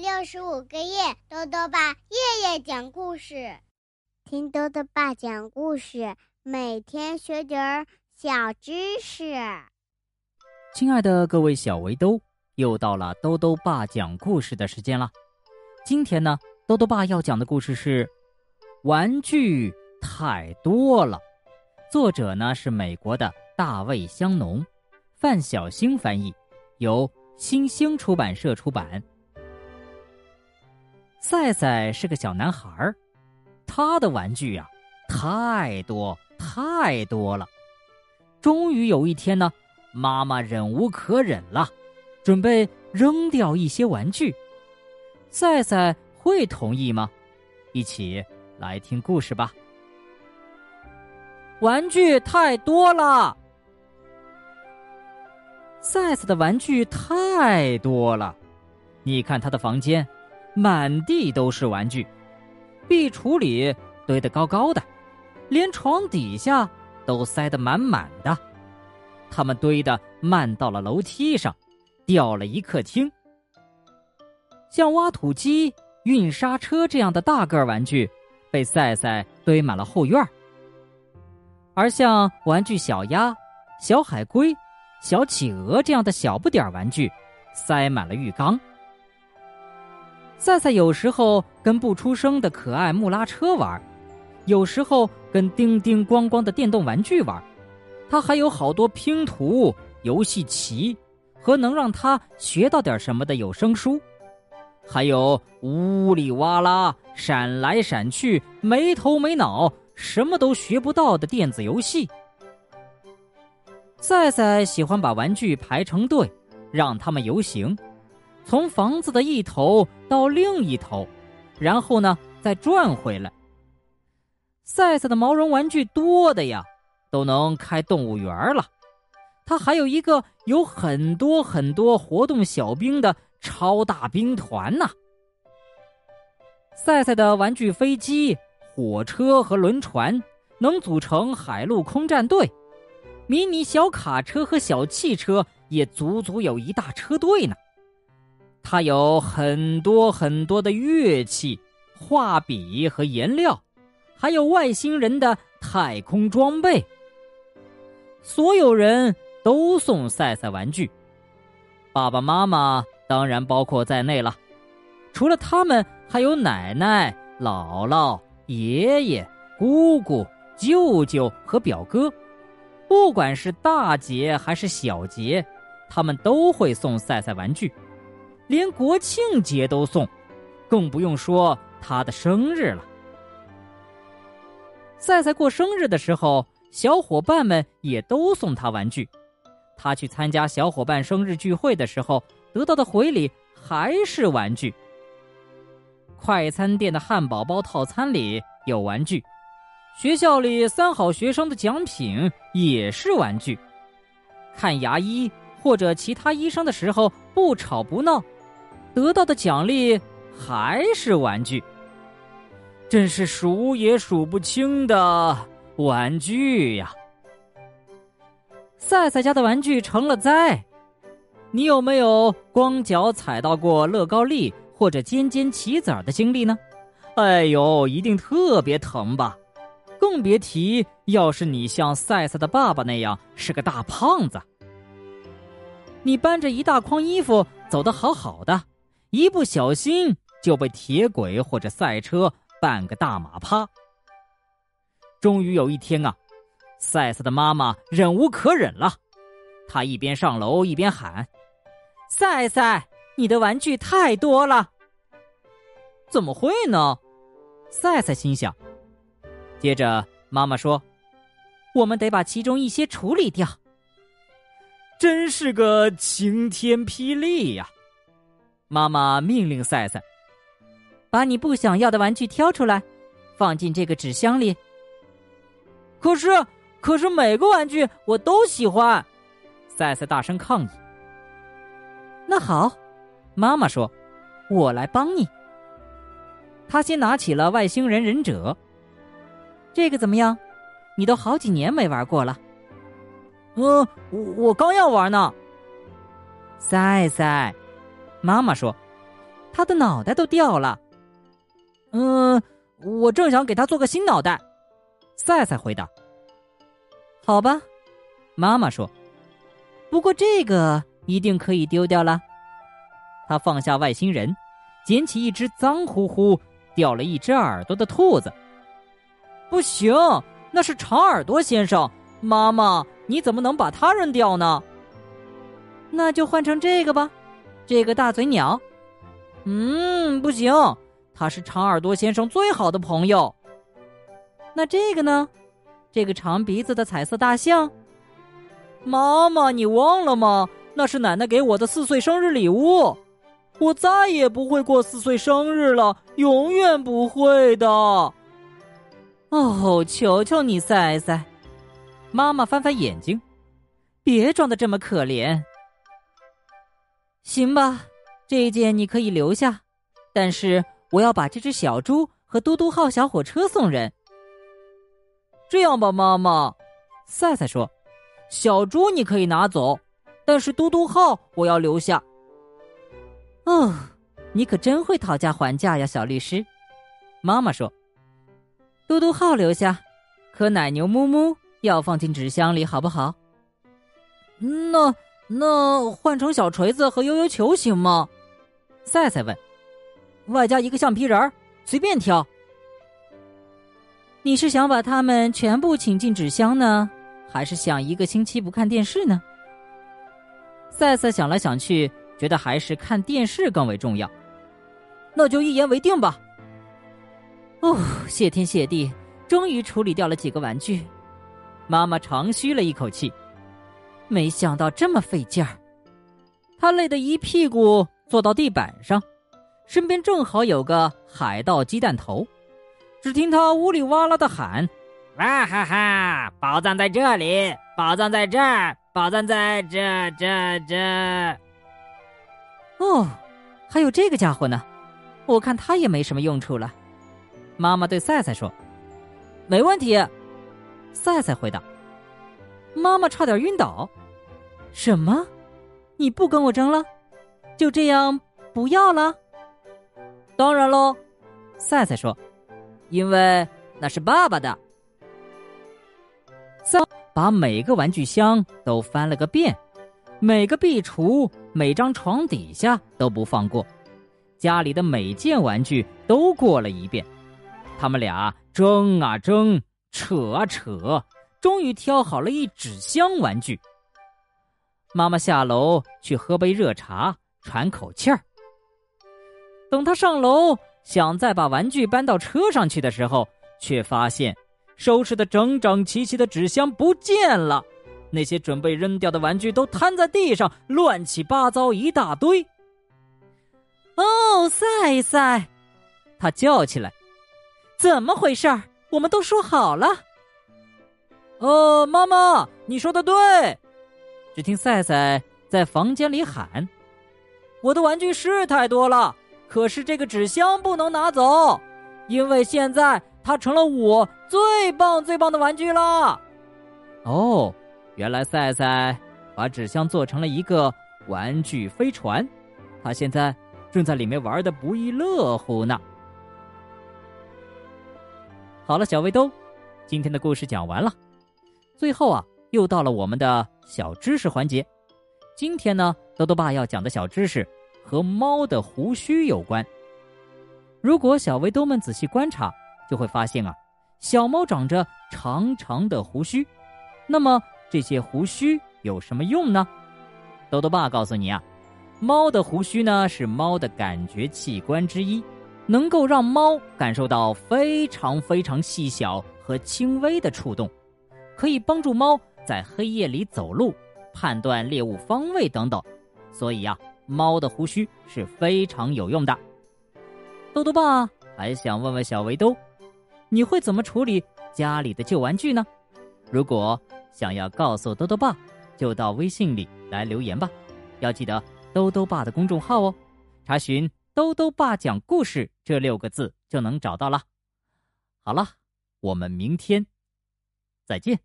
六十五个夜，豆豆爸夜夜讲故事，听豆豆爸讲故事，每天学点儿小知识。亲爱的各位小围兜，又到了豆豆爸讲故事的时间了。今天呢，豆豆爸要讲的故事是《玩具太多了》，作者呢是美国的大卫香农，范小星翻译，由新星出版社出版。赛赛是个小男孩儿，他的玩具呀，太多太多了。终于有一天呢，妈妈忍无可忍了，准备扔掉一些玩具。赛赛会同意吗？一起来听故事吧。玩具太多了，赛赛的玩具太多了，你看他的房间。满地都是玩具，壁橱里堆得高高的，连床底下都塞得满满的。他们堆得漫到了楼梯上，掉了一客厅。像挖土机、运沙车这样的大个玩具，被赛赛堆满了后院而像玩具小鸭、小海龟、小企鹅这样的小不点儿玩具，塞满了浴缸。赛赛有时候跟不出声的可爱木拉车玩，有时候跟叮叮咣咣的电动玩具玩。他还有好多拼图、游戏棋和能让他学到点什么的有声书，还有呜里哇啦、闪来闪去、没头没脑、什么都学不到的电子游戏。赛赛喜欢把玩具排成队，让他们游行。从房子的一头到另一头，然后呢再转回来。赛赛的毛绒玩具多的呀，都能开动物园了。他还有一个有很多很多活动小兵的超大兵团呢。赛赛的玩具飞机、火车和轮船能组成海陆空战队，迷你小卡车和小汽车也足足有一大车队呢。他有很多很多的乐器、画笔和颜料，还有外星人的太空装备。所有人都送赛赛玩具，爸爸妈妈当然包括在内了。除了他们，还有奶奶、姥姥、爷爷、姑姑、舅舅和表哥。不管是大节还是小节，他们都会送赛赛玩具。连国庆节都送，更不用说他的生日了。赛赛过生日的时候，小伙伴们也都送他玩具。他去参加小伙伴生日聚会的时候，得到的回礼还是玩具。快餐店的汉堡包套餐里有玩具，学校里三好学生的奖品也是玩具。看牙医或者其他医生的时候，不吵不闹。得到的奖励还是玩具，真是数也数不清的玩具呀！赛赛家的玩具成了灾，你有没有光脚踩到过乐高粒或者尖尖棋子的经历呢？哎呦，一定特别疼吧！更别提要是你像赛赛的爸爸那样是个大胖子，你搬着一大筐衣服走得好好的。一不小心就被铁轨或者赛车绊个大马趴。终于有一天啊，赛赛的妈妈忍无可忍了，她一边上楼一边喊：“赛赛，你的玩具太多了。”怎么会呢？赛赛心想。接着妈妈说：“我们得把其中一些处理掉。”真是个晴天霹雳呀！妈妈命令赛赛：“把你不想要的玩具挑出来，放进这个纸箱里。”可是，可是每个玩具我都喜欢，赛赛大声抗议。那好，妈妈说：“我来帮你。”他先拿起了外星人忍者。这个怎么样？你都好几年没玩过了。嗯，我我刚要玩呢。赛赛。妈妈说：“他的脑袋都掉了。嗯，我正想给他做个新脑袋。赛赛回答。好吧，妈妈说。不过这个一定可以丢掉了。他放下外星人，捡起一只脏乎乎、掉了一只耳朵的兔子。不行，那是长耳朵先生。妈妈，你怎么能把它扔掉呢？那就换成这个吧，这个大嘴鸟。嗯，不行，它是长耳朵先生最好的朋友。那这个呢？这个长鼻子的彩色大象。妈妈，你忘了吗？那是奶奶给我的四岁生日礼物。我再也不会过四岁生日了，永远不会的。哦，求求你，赛赛。妈妈翻翻眼睛，别装的这么可怜。行吧，这一件你可以留下，但是我要把这只小猪和嘟嘟号小火车送人。这样吧，妈妈，赛赛说。小猪你可以拿走，但是嘟嘟号我要留下。哦，你可真会讨价还价呀，小律师。妈妈说：“嘟嘟号留下，可奶牛木木要放进纸箱里，好不好？”那那换成小锤子和悠悠球行吗？赛赛问。外加一个橡皮人儿，随便挑。你是想把他们全部请进纸箱呢？还是想一个星期不看电视呢？赛赛想来想去，觉得还是看电视更为重要。那就一言为定吧。哦，谢天谢地，终于处理掉了几个玩具。妈妈长吁了一口气，没想到这么费劲儿。他累得一屁股坐到地板上，身边正好有个海盗鸡蛋头。只听他呜里哇啦的喊。哇哈哈！宝藏在这里，宝藏在这儿，宝藏在这这这。哦，还有这个家伙呢，我看他也没什么用处了。妈妈对赛赛说：“没问题。”赛赛回答。妈妈差点晕倒。什么？你不跟我争了？就这样不要了？当然喽，赛赛说：“因为那是爸爸的。”三把每个玩具箱都翻了个遍，每个壁橱、每张床底下都不放过，家里的每件玩具都过了一遍。他们俩争啊争，扯啊扯，终于挑好了一纸箱玩具。妈妈下楼去喝杯热茶，喘口气儿。等他上楼想再把玩具搬到车上去的时候，却发现。收拾的整整齐齐的纸箱不见了，那些准备扔掉的玩具都摊在地上，乱七八糟一大堆。哦，赛赛，他叫起来：“怎么回事儿？我们都说好了。”哦，妈妈，你说的对。只听赛赛在房间里喊：“我的玩具是太多了，可是这个纸箱不能拿走，因为现在。”它成了我最棒最棒的玩具了。哦，原来赛赛把纸箱做成了一个玩具飞船，他现在正在里面玩的不亦乐乎呢。好了，小围兜，今天的故事讲完了。最后啊，又到了我们的小知识环节。今天呢，豆豆爸要讲的小知识和猫的胡须有关。如果小围兜们仔细观察。就会发现啊，小猫长着长长的胡须，那么这些胡须有什么用呢？豆豆爸告诉你啊，猫的胡须呢是猫的感觉器官之一，能够让猫感受到非常非常细小和轻微的触动，可以帮助猫在黑夜里走路、判断猎物方位等等。所以呀，猫的胡须是非常有用的。豆豆爸还想问问小围兜。你会怎么处理家里的旧玩具呢？如果想要告诉兜兜爸，就到微信里来留言吧。要记得兜兜爸的公众号哦，查询“兜兜爸讲故事”这六个字就能找到了。好了，我们明天再见。